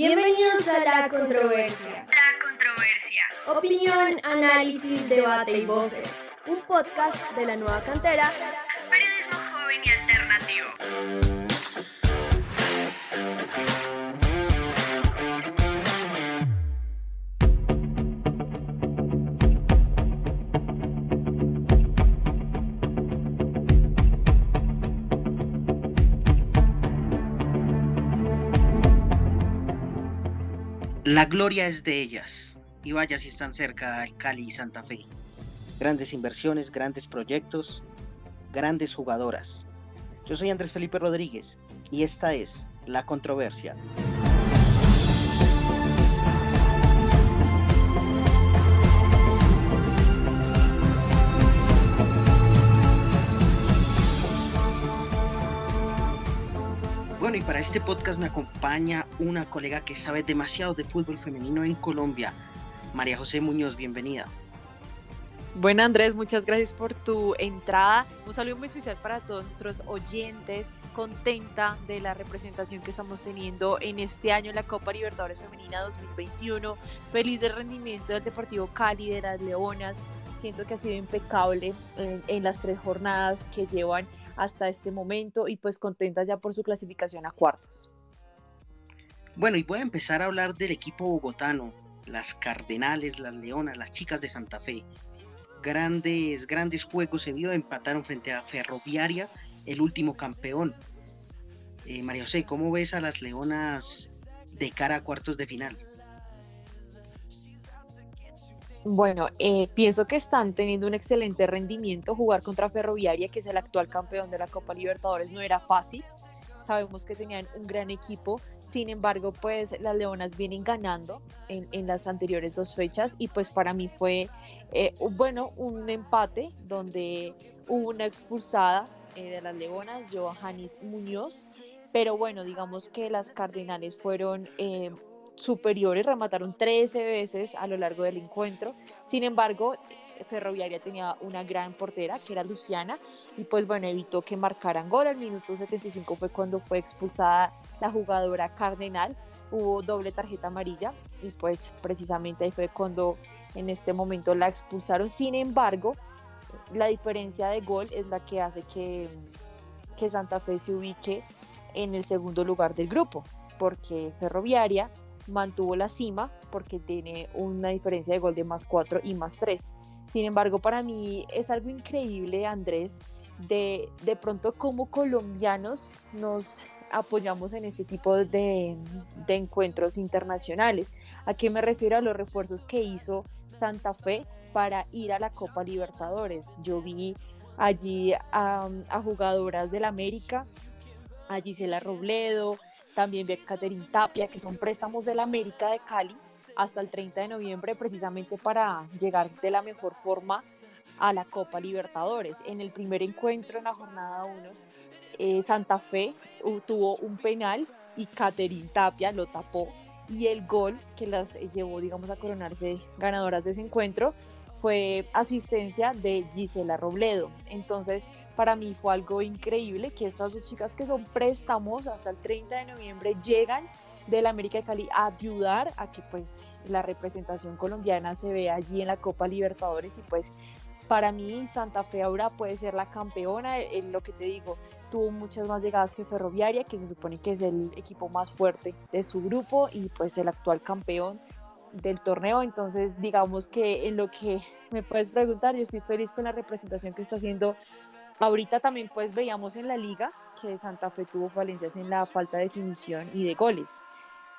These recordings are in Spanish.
Bienvenidos a La Controversia. La controversia. Opinión, análisis, debate y voces. Un podcast de la nueva cantera. La gloria es de ellas. Y vaya si están cerca el Cali y Santa Fe. Grandes inversiones, grandes proyectos, grandes jugadoras. Yo soy Andrés Felipe Rodríguez y esta es La Controversia. Y para este podcast me acompaña una colega que sabe demasiado de fútbol femenino en Colombia, María José Muñoz, bienvenida. Bueno Andrés, muchas gracias por tu entrada. Un saludo muy especial para todos nuestros oyentes. Contenta de la representación que estamos teniendo en este año en la Copa Libertadores Femenina 2021. Feliz del rendimiento del Deportivo Cali, de las Leonas. Siento que ha sido impecable en, en las tres jornadas que llevan hasta este momento y pues contenta ya por su clasificación a cuartos. Bueno, y voy a empezar a hablar del equipo bogotano, las Cardenales, las Leonas, las chicas de Santa Fe. Grandes, grandes juegos se vio, empataron frente a Ferroviaria, el último campeón. Eh, María José, ¿cómo ves a las Leonas de cara a cuartos de final? Bueno, eh, pienso que están teniendo un excelente rendimiento. Jugar contra Ferroviaria, que es el actual campeón de la Copa Libertadores, no era fácil. Sabemos que tenían un gran equipo. Sin embargo, pues las Leonas vienen ganando en, las anteriores dos fechas y pues para mí fue, eh, bueno, un empate donde hubo una expulsada eh, de las Leonas, Johannis Muñoz. Pero bueno, digamos que las Cardenales fueron eh, superiores, remataron 13 veces a lo largo del encuentro. Sin embargo, Ferroviaria tenía una gran portera, que era Luciana, y pues bueno, evitó que marcaran gol. Al minuto 75 fue cuando fue expulsada la jugadora Cardenal, hubo doble tarjeta amarilla, y pues precisamente ahí fue cuando en este momento la expulsaron. Sin embargo, la diferencia de gol es la que hace que, que Santa Fe se ubique en el segundo lugar del grupo, porque Ferroviaria mantuvo la cima porque tiene una diferencia de gol de más 4 y más 3. Sin embargo, para mí es algo increíble, Andrés, de, de pronto como colombianos nos apoyamos en este tipo de, de, encuentros internacionales. ¿A qué me refiero? A los refuerzos que hizo Santa Fe para ir a la Copa Libertadores. Yo vi allí a, a jugadoras del América, a Gisela Robledo, también vi a Caterin Tapia, que son préstamos del América de Cali hasta el 30 de noviembre, precisamente para llegar de la mejor forma a la Copa Libertadores. En el primer encuentro, en la jornada 1, eh, Santa Fe uh, tuvo un penal y Caterin Tapia lo tapó. Y el gol que las llevó, digamos, a coronarse ganadoras de ese encuentro fue asistencia de Gisela Robledo. Entonces, para mí fue algo increíble que estas dos chicas que son préstamos hasta el 30 de noviembre llegan del América de Cali a ayudar a que pues la representación colombiana se vea allí en la Copa Libertadores y pues para mí Santa Fe ahora puede ser la campeona, en lo que te digo, tuvo muchas más llegadas que Ferroviaria, que se supone que es el equipo más fuerte de su grupo y pues el actual campeón del torneo. Entonces, digamos que en lo que me puedes preguntar, yo estoy feliz con la representación que está haciendo. Ahorita también pues veíamos en la liga que Santa Fe tuvo falencias en la falta de definición y de goles.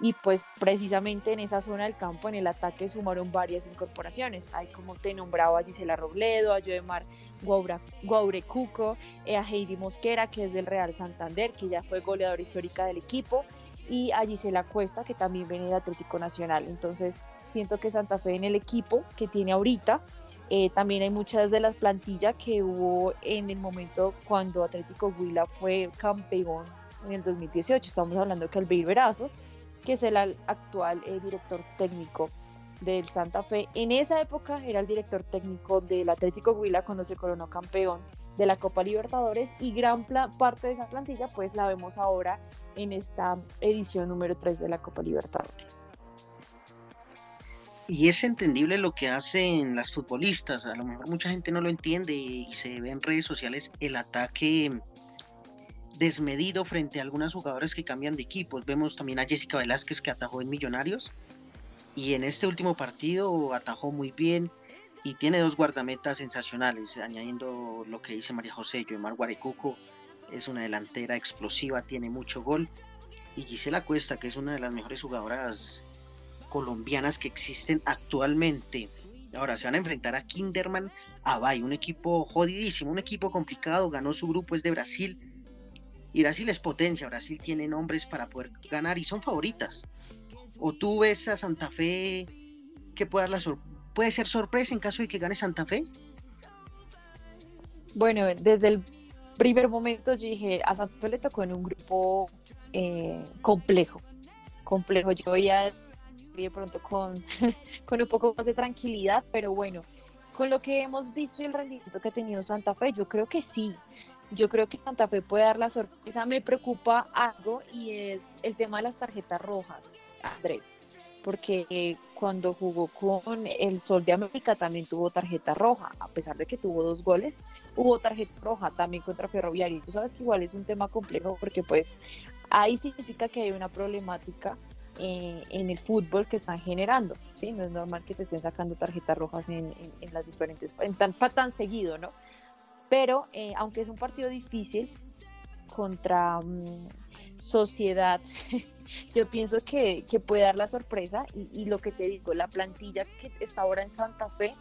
Y pues precisamente en esa zona del campo, en el ataque, sumaron varias incorporaciones. Hay como te nombraba a Gisela Robledo, a Joemar Guaure Cuco, eh, a Heidi Mosquera, que es del Real Santander, que ya fue goleadora histórica del equipo, y a Gisela Cuesta, que también viene del Atlético Nacional. Entonces, siento que Santa Fe en el equipo que tiene ahorita, eh, también hay muchas de las plantillas que hubo en el momento cuando Atlético Huila fue campeón en el 2018. Estamos hablando que Albeir Verazo, que es el actual eh, director técnico del Santa Fe, en esa época era el director técnico del Atlético Huila cuando se coronó campeón de la Copa Libertadores y gran parte de esa plantilla pues la vemos ahora en esta edición número 3 de la Copa Libertadores. Y es entendible lo que hacen las futbolistas, a lo mejor mucha gente no lo entiende y se ve en redes sociales el ataque desmedido frente a algunas jugadoras que cambian de equipos. Vemos también a Jessica Velázquez que atajó en Millonarios y en este último partido atajó muy bien y tiene dos guardametas sensacionales, añadiendo lo que dice María José, Yoemar Guarecuco es una delantera explosiva, tiene mucho gol y Gisela Cuesta, que es una de las mejores jugadoras colombianas que existen actualmente. Ahora se van a enfrentar a Kinderman Abay, un equipo jodidísimo, un equipo complicado, ganó su grupo, es de Brasil, y Brasil es potencia, Brasil tiene nombres para poder ganar y son favoritas. O tú ves a Santa Fe que puede, dar la puede ser sorpresa en caso de que gane Santa Fe. Bueno, desde el primer momento yo dije, a Santa Fe le tocó en un grupo eh, complejo, complejo. Yo ya de pronto con, con un poco más de tranquilidad, pero bueno, con lo que hemos visto y el rendimiento que ha tenido Santa Fe, yo creo que sí, yo creo que Santa Fe puede dar la sorpresa. Me preocupa algo y es el tema de las tarjetas rojas, Andrés, porque cuando jugó con el Sol de América también tuvo tarjeta roja, a pesar de que tuvo dos goles, hubo tarjeta roja también contra Ferroviario. Tú sabes que igual es un tema complejo porque pues ahí significa que hay una problemática eh, en el fútbol que están generando. ¿sí? No es normal que se estén sacando tarjetas rojas en, las diferentes, en tan, tan seguido, ¿no? Pero eh, aunque es un partido difícil contra mm, Sociedad, yo pienso que, puede dar la sorpresa y, lo que te digo, la plantilla que está ahora en Santa Fe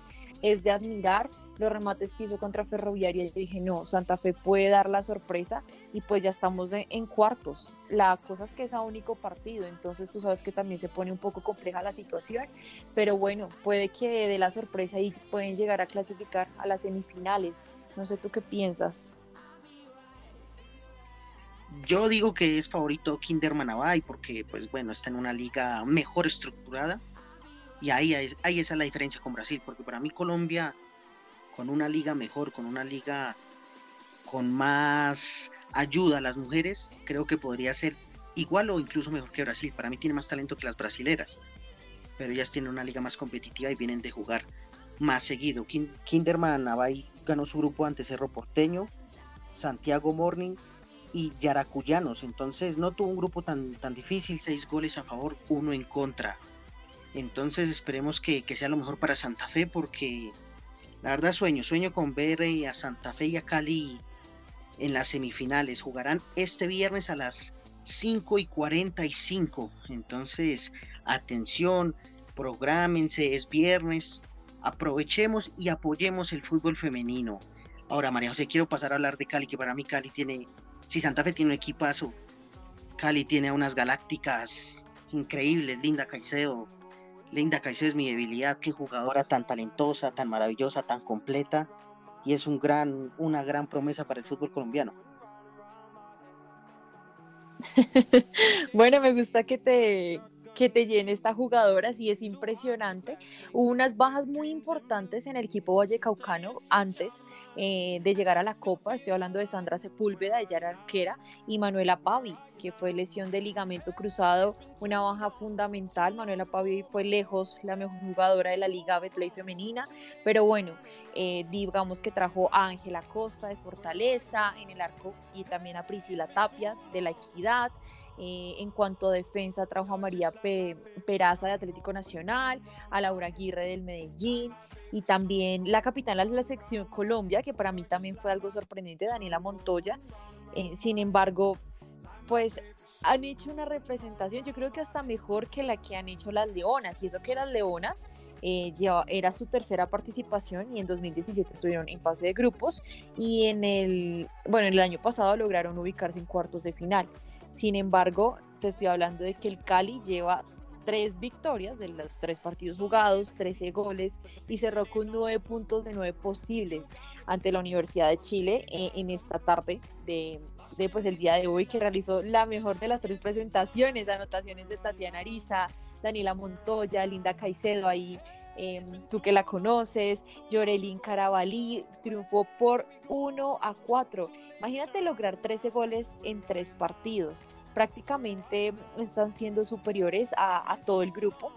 es de admirar los remates que hizo contra Ferroviaria. Y dije, no, Santa Fe puede dar la sorpresa y pues ya estamos en cuartos. La cosa es que es a único partido, entonces tú sabes que también se pone un poco compleja la situación, pero bueno, puede que dé la sorpresa y pueden llegar a clasificar a las semifinales. No sé tú qué piensas. Yo digo que es favorito Kinderman Abay porque, pues bueno, está en una liga mejor estructurada y ahí, ahí esa es la diferencia con Brasil, porque para mí Colombia, con una liga mejor, con una liga con más ayuda a las mujeres, creo que podría ser igual o incluso mejor que Brasil. Para mí tiene más talento que las brasileras, pero ellas tienen una liga más competitiva y vienen de jugar más seguido. Kinderman Abay ganó su grupo ante Cerro Porteño, Santiago Morning y Yaracuyanos. Entonces no tuvo un grupo tan, tan difícil, seis goles a favor, uno en contra. Entonces esperemos que, sea lo mejor para Santa Fe porque la verdad sueño, sueño con ver eh, a Santa Fe y a Cali en las semifinales. Jugarán este viernes a las 5 y 45. Entonces, atención, prográmense, es viernes aprovechemos y apoyemos el fútbol femenino. Ahora, María José, quiero pasar a hablar de Cali, que para mí Cali tiene, si Santa Fe tiene un equipazo, Cali tiene unas galácticas increíbles, Linda Caicedo. Linda Caicedo es mi debilidad, qué jugadora tan talentosa, tan maravillosa, tan completa, y es un gran, una gran promesa para el fútbol colombiano. bueno, me gusta que te, que te llene esta jugadora, sí es impresionante. Hubo unas bajas muy importantes en el equipo vallecaucano antes eh, de llegar a la Copa. Estoy hablando de Sandra Sepúlveda, ella era arquera, y Manuela Pavi, que fue lesión de ligamento cruzado, una baja fundamental. Manuela Pavi fue lejos la mejor jugadora de la Liga Betplay femenina, pero bueno, eh, digamos que trajo a Ángela Costa de Fortaleza en el arco y también a Priscila Tapia de la Equidad. Eh, en cuanto a defensa, trajo a María Peraza de Atlético Nacional, a Laura Aguirre del Medellín y también la capitana de la sección Colombia, que para mí también fue algo sorprendente, Daniela Montoya. Eh, sin embargo, pues han hecho una representación, yo creo que hasta mejor que la que han hecho las Leonas, y eso que las Leonas eh, era su tercera participación y en 2017 estuvieron en fase de grupos y en el, bueno, en el año pasado lograron ubicarse en cuartos de final. Sin embargo, te estoy hablando de que el Cali lleva tres victorias de los tres partidos jugados, 13 goles y cerró con nueve puntos de nueve posibles ante la Universidad de Chile eh, en esta tarde de, pues el día de hoy que realizó la mejor de las tres presentaciones, anotaciones de Tatiana Ariza, Daniela Montoya, Linda Caicedo ahí em, tú que la conoces, Yorelín Carabalí triunfó por 1 a 4. Imagínate lograr 13 goles en tres partidos. Prácticamente están siendo superiores a, a todo el grupo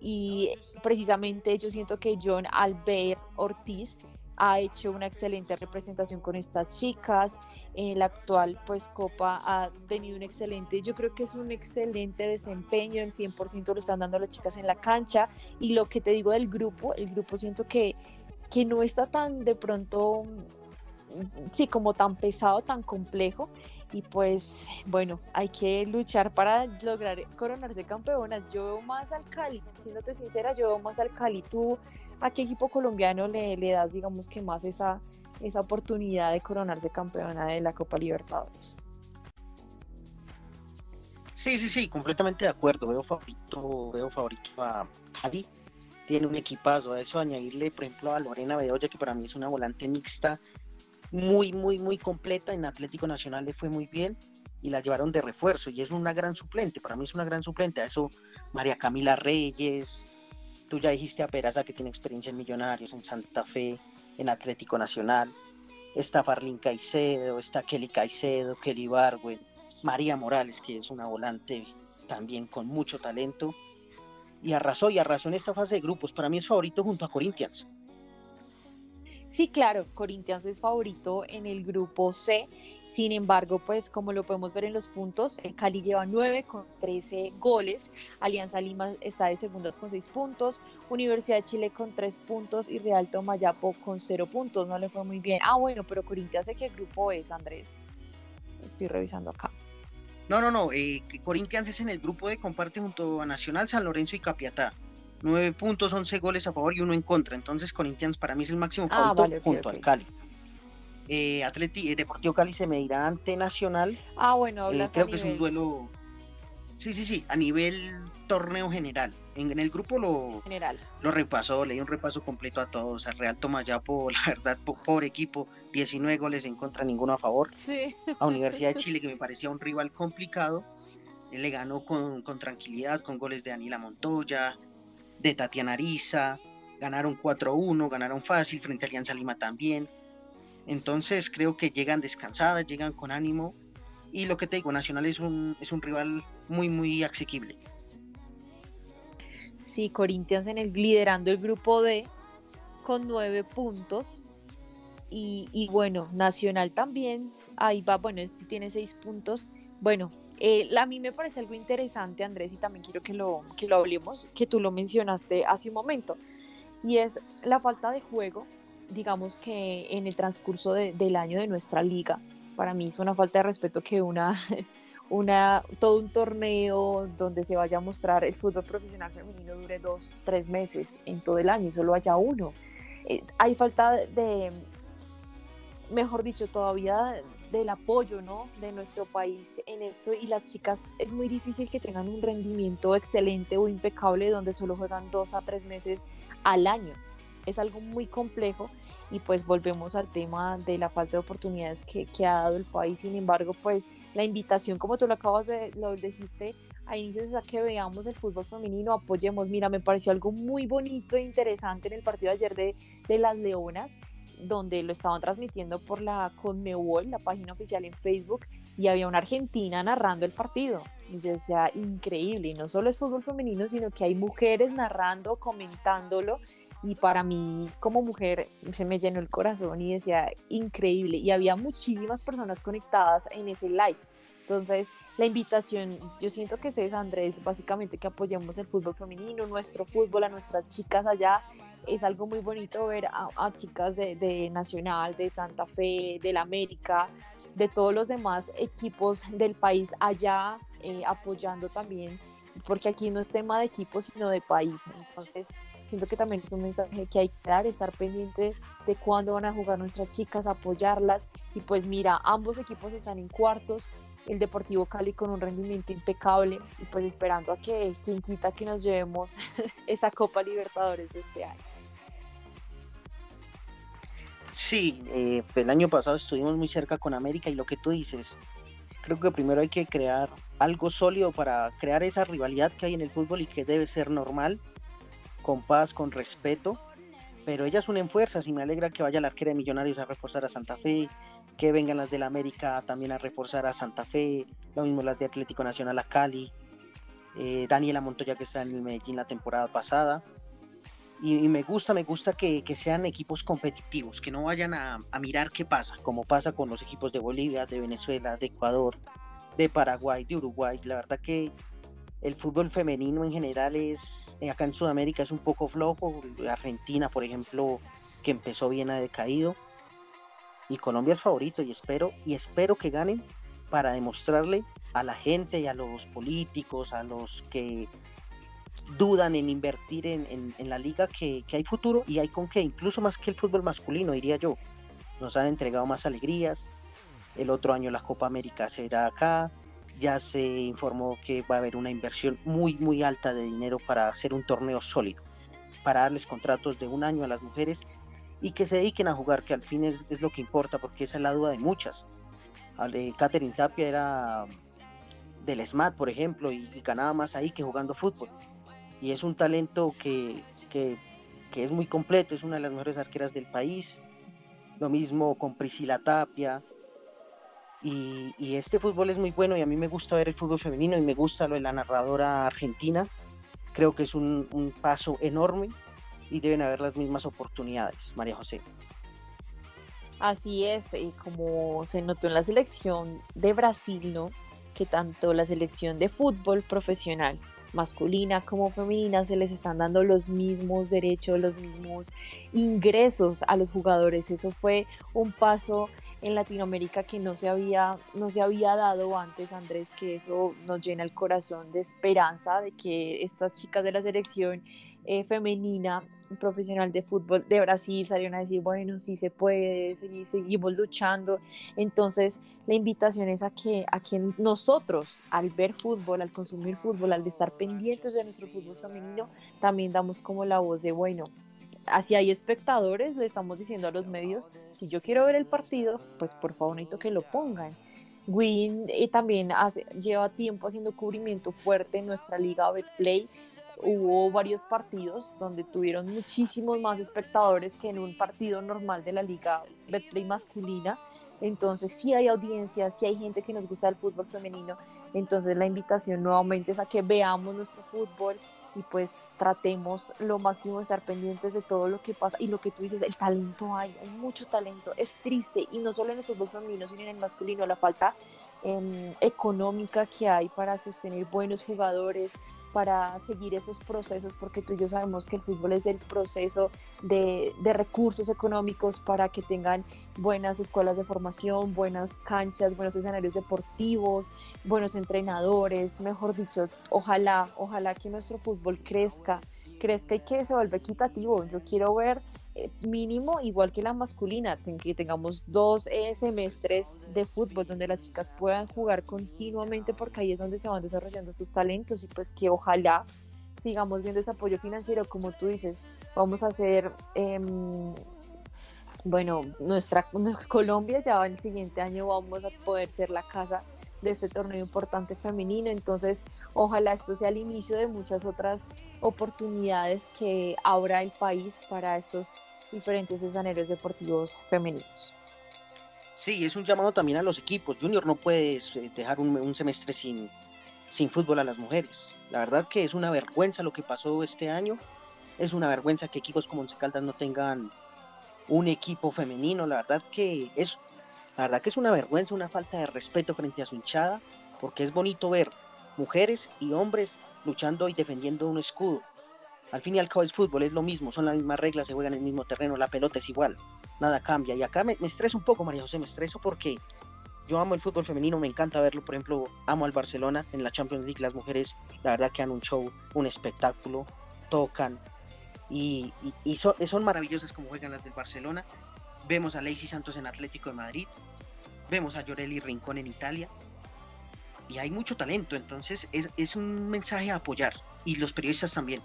y precisamente yo siento que John Albert Ortiz ha hecho una excelente representación con estas chicas. En la actual pues Copa ha tenido un excelente, yo creo que es un excelente desempeño, el 100% lo están dando las chicas en la cancha y lo que te digo del grupo, el grupo siento que, que no está tan de pronto, sí, como tan pesado, tan complejo y pues bueno, hay que luchar para lograr coronarse campeonas. Yo veo más al Cali, siéndote sincera, yo veo más al Cali. ¿Tú a qué equipo colombiano le, le das, digamos que más esa esa oportunidad de coronarse campeona de la Copa Libertadores. Sí, sí, sí, completamente de acuerdo. Veo favorito, veo favorito a Cali. Tiene un equipazo. A eso añadirle, por ejemplo, a Lorena Bedoya, que para mí es una volante mixta muy, muy, muy completa. En Atlético Nacional le fue muy bien y la llevaron de refuerzo y es una gran suplente. Para mí es una gran suplente. A eso María Camila Reyes. Tú ya dijiste a Peraza que tiene experiencia en Millonarios, en Santa Fe en Atlético Nacional. Está Farlín Caicedo, está Kelly Caicedo, Kelly Barwen, María Morales, que es una volante también con mucho talento. Y arrasó, y arrasó en esta fase de grupos. Para mí es favorito junto a Corinthians. Sí, claro, Corinthians es favorito en el grupo C. Sin embargo, pues como lo podemos ver en los puntos, el Cali lleva 9 con 13 goles, Alianza Lima está de segundas con 6 puntos, Universidad de Chile con 3 puntos y Real Tomayapo con 0 puntos. No le fue muy bien. Ah, bueno, pero Corinthians, ¿de qué grupo es, Andrés? Estoy revisando acá. No, no, no. Eh, Corinthians es en el grupo de comparte junto a Nacional, San Lorenzo y Capiatá. 9 puntos, 11 goles a favor y uno en contra. Entonces Corinthians para mí es el máximo ah, favorito junto al Cali. Eh, Atleti, eh, Deportivo Cali se medirá ante Nacional. Ah, bueno, eh, creo que es un duelo. Sí, sí, sí, a nivel torneo general. En, el grupo lo, general. lo repasó, leí un repaso completo a todos. Al Real Tomayapo, la verdad, por equipo, 19 goles en contra, ninguno a favor. Sí. A Universidad de Chile, que me parecía un rival complicado, le ganó con, con tranquilidad, con goles de Anila Montoya, de Tatiana Ariza, ganaron 4-1, ganaron fácil, frente a Alianza Lima también. Entonces creo que llegan descansadas, llegan con ánimo. Y lo que te digo, Nacional es un, es un rival muy, muy asequible. Sí, Corinthians en el liderando el grupo D con nueve puntos. Y, y, bueno, Nacional también, ahí va, bueno, este tiene seis puntos. Bueno, eh, a mí me parece algo interesante, Andrés, y también quiero que lo, que lo hablemos, que tú lo mencionaste hace un momento, y es la falta de juego, digamos que en el transcurso del año de nuestra liga. Para mí es una falta de respeto que una, una, todo un torneo donde se vaya a mostrar el fútbol profesional femenino dure dos, tres meses en todo el año y solo haya uno. Eh, hay falta de, mejor dicho, todavía del apoyo ¿no? de nuestro país en esto y las chicas es muy difícil que tengan un rendimiento excelente o impecable donde solo juegan dos a tres meses al año. Es algo muy complejo y pues volvemos al tema de la falta de oportunidades que, que ha dado el país. Sin embargo, pues la invitación, como tú lo acabas de, lo dijiste a inicios, a que veamos el fútbol femenino, apoyemos. Mira, me pareció algo muy bonito e interesante en el partido de ayer de, de las Leonas donde lo estaban transmitiendo por la Conmebol, la página oficial en Facebook, y había una argentina narrando el partido. Y yo decía, increíble, y no solo es fútbol femenino, sino que hay mujeres narrando, comentándolo, y para mí como mujer se me llenó el corazón y decía, increíble, y había muchísimas personas conectadas en ese live. Entonces, la invitación, yo siento que es Andrés, básicamente que apoyemos el fútbol femenino, nuestro fútbol, a nuestras chicas allá, es algo muy bonito ver a, chicas de, Nacional, de Santa Fe, del América, de todos los demás equipos del país allá eh, apoyando también, porque aquí no es tema de equipos, sino de país. Entonces, siento que también es un mensaje que hay que dar, estar pendiente de cuándo van a jugar nuestras chicas, apoyarlas. Y pues mira, ambos equipos están en cuartos, el Deportivo Cali con un rendimiento impecable y pues esperando a que quien quita que nos llevemos esa Copa Libertadores de este año. Sí, eh, el año pasado estuvimos muy cerca con América y lo que tú dices, creo que primero hay que crear algo sólido para crear esa rivalidad que hay en el fútbol y que debe ser normal. con paz, con respeto, pero ellas unen fuerzas y me alegra que vaya la arquera de Millonarios a reforzar a Santa Fe, que vengan las de la América también a reforzar a Santa Fe, lo mismo las de Atlético Nacional a Cali, eh, Daniela Montoya que está en el Medellín la temporada pasada. Y, me gusta, me gusta que, sean equipos competitivos, que no vayan a, mirar qué pasa, como pasa con los equipos de Bolivia, de Venezuela, de Ecuador, de Paraguay, de Uruguay. La verdad que el fútbol femenino en general es, acá en Sudamérica es un poco flojo. Argentina, por ejemplo, que empezó bien ha decaído y Colombia es favorito y espero y espero que ganen para demostrarle a la gente y a los políticos, a los que dudan en invertir en, la liga que, hay futuro y hay con qué, incluso más que el fútbol masculino, diría yo. Nos han entregado más alegrías. El otro año la Copa América será acá. Ya se informó que va a haber una inversión muy, muy alta de dinero para hacer un torneo sólido, para darles contratos de un año a las mujeres y que se dediquen a jugar, que al fin es, lo que importa, porque esa es la duda de muchas. Catherine Tapia era del SMAT, por ejemplo, y, ganaba más ahí que jugando fútbol. Y es un talento que, es muy completo, es una de las mejores arqueras del país. Lo mismo con Priscila Tapia. Y, este fútbol es muy bueno y a mí me gusta ver el fútbol femenino y me gusta lo de la narradora argentina. Creo que es un, un paso enorme y deben haber las mismas oportunidades, María José. Así es, y como se notó en la selección de Brasil, ¿no? que tanto la selección de fútbol profesional masculina como femenina se les están dando los mismos derechos, los mismos ingresos a los jugadores. Eso fue un paso en Latinoamérica que no se había, no se había dado antes, Andrés, que eso nos llena el corazón de esperanza de que estas chicas de la selección eh, femenina profesional de fútbol de Brasil salieron a decir, bueno, sí se puede, seguimos luchando. Entonces, la invitación es a que, a que nosotros, al ver fútbol, al consumir fútbol, al estar pendientes de nuestro fútbol femenino, también damos como la voz de, bueno, así hay espectadores, le estamos diciendo a los medios, si yo quiero ver el partido, pues por favor necesito que lo pongan. Win y eh, también hace, lleva tiempo haciendo cubrimiento fuerte en nuestra liga Betplay hubo varios partidos donde tuvieron muchísimos más espectadores que en un partido normal de la liga Betplay masculina. Entonces sí hay audiencia, sí hay gente que nos gusta el fútbol femenino. Entonces la invitación nuevamente es a que veamos nuestro fútbol y pues tratemos lo máximo de estar pendientes de todo lo que pasa. Y lo que tú dices, el talento hay, hay mucho talento. Es triste y no solo en el fútbol femenino, sino en el masculino, la falta em, económica que hay para sostener buenos jugadores, para seguir esos procesos, porque tú y yo sabemos que el fútbol es del proceso de, de, recursos económicos para que tengan buenas escuelas de formación, buenas canchas, buenos escenarios deportivos, buenos entrenadores, mejor dicho, ojalá, ojalá que nuestro fútbol crezca, crezca y que se vuelva equitativo. Yo quiero ver mínimo igual que la masculina, que tengamos dos eh, semestres de fútbol donde las chicas puedan jugar continuamente porque ahí es donde se van desarrollando sus talentos y pues que ojalá sigamos viendo ese apoyo financiero como tú dices, vamos a hacer, em, bueno, nuestra Colombia ya el siguiente año vamos a poder ser la casa de este torneo importante femenino. Entonces, ojalá esto sea el inicio de muchas otras oportunidades que abra el país para estos diferentes escenarios deportivos femeninos. Sí, es un llamado también a los equipos. Junior no puede eh, dejar un, semestre sin, sin fútbol a las mujeres. La verdad que es una vergüenza lo que pasó este año. Es una vergüenza que equipos como Once Caldas no tengan un equipo femenino. La verdad que es, la verdad que es una vergüenza, una falta de respeto frente a su hinchada, porque es bonito ver mujeres y hombres luchando y defendiendo un escudo. Al fin y al cabo es fútbol, es lo mismo, son las mismas reglas, se juega en el mismo terreno, la pelota es igual, nada cambia. Y acá me, me estreso un poco, María José, me estreso porque yo amo el fútbol femenino, me encanta verlo, por ejemplo, amo al Barcelona en la Champions League, las mujeres, la verdad que han un show, un espectáculo, tocan y, son, maravillosas como juegan las del Barcelona. Vemos a Lacey Santos en Atlético de Madrid, vemos a Llorelli Rincón en Italia. Y hay mucho talento, entonces es, es un mensaje a apoyar. Y los periodistas también.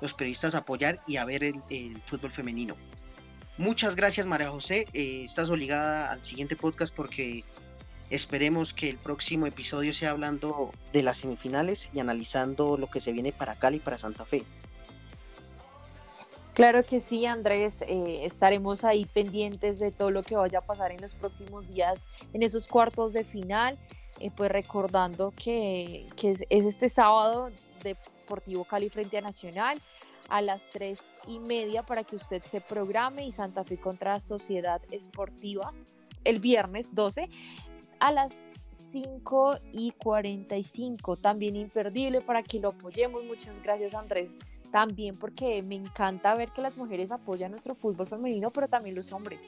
Los periodistas a apoyar y a ver el, fútbol femenino. Muchas gracias María José, eh, estás obligada al siguiente podcast porque esperemos que el próximo episodio sea hablando de las semifinales y analizando lo que se viene para Cali y para Santa Fe. Claro que sí, Andrés. Eh, estaremos ahí pendientes de todo lo que vaya a pasar en los próximos días en esos cuartos de final. Eh, pues recordando que, es, este sábado Deportivo Cali frente a Nacional a las tres y media para que usted se programe y Santa Fe contra Sociedad Esportiva el viernes 12 a las 5 y 45. También imperdible para que lo apoyemos. Muchas gracias Andrés. También porque me encanta ver que las mujeres apoyan nuestro fútbol femenino, pero también los hombres.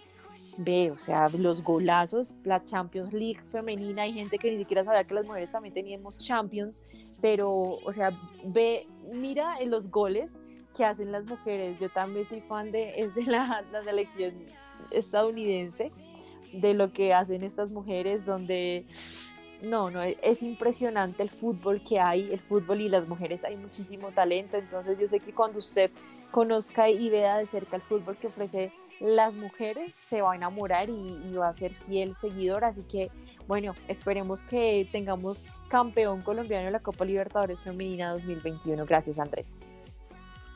Ve, o sea, los golazos, la Champions League femenina, hay gente que ni siquiera sabía que las mujeres también teníamos Champions, pero, o sea, ve, mira los goles que hacen las mujeres. Yo también soy fan de, es de la, la selección estadounidense, de lo que hacen estas mujeres, donde no, no, e, es impresionante el fútbol que hay, el fútbol y las mujeres, hay muchísimo talento, entonces yo sé que cuando usted conozca y vea de cerca el fútbol que ofrece las mujeres, se va a enamorar y, va a ser fiel seguidor, así que bueno, esperemos que tengamos campeón colombiano en la Copa Libertadores Femenina 2021. Gracias Andrés.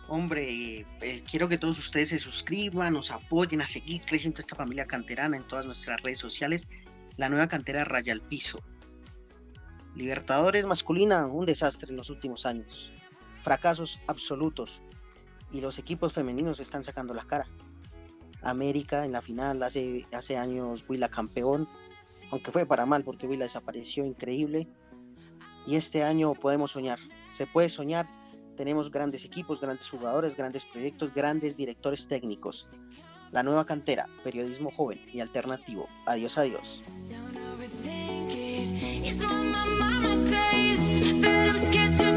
Hombre, eh, quiero que todos ustedes se suscriban, nos apoyen a seguir creciendo esta familia canterana en todas nuestras redes sociales. La nueva cantera Raya al Piso. Libertadores masculina, un desastre en los últimos años. Fracasos absolutos. Y los equipos femeninos están sacando la cara. América en la final, hace, hace años Huila campeón, aunque fue para mal porque Huila desapareció, increíble. Y este año podemos soñar, se puede soñar. Tenemos grandes equipos, grandes jugadores, grandes proyectos, grandes directores técnicos. La nueva cantera, periodismo joven y alternativo. Adiós, adiós. but I'm scared to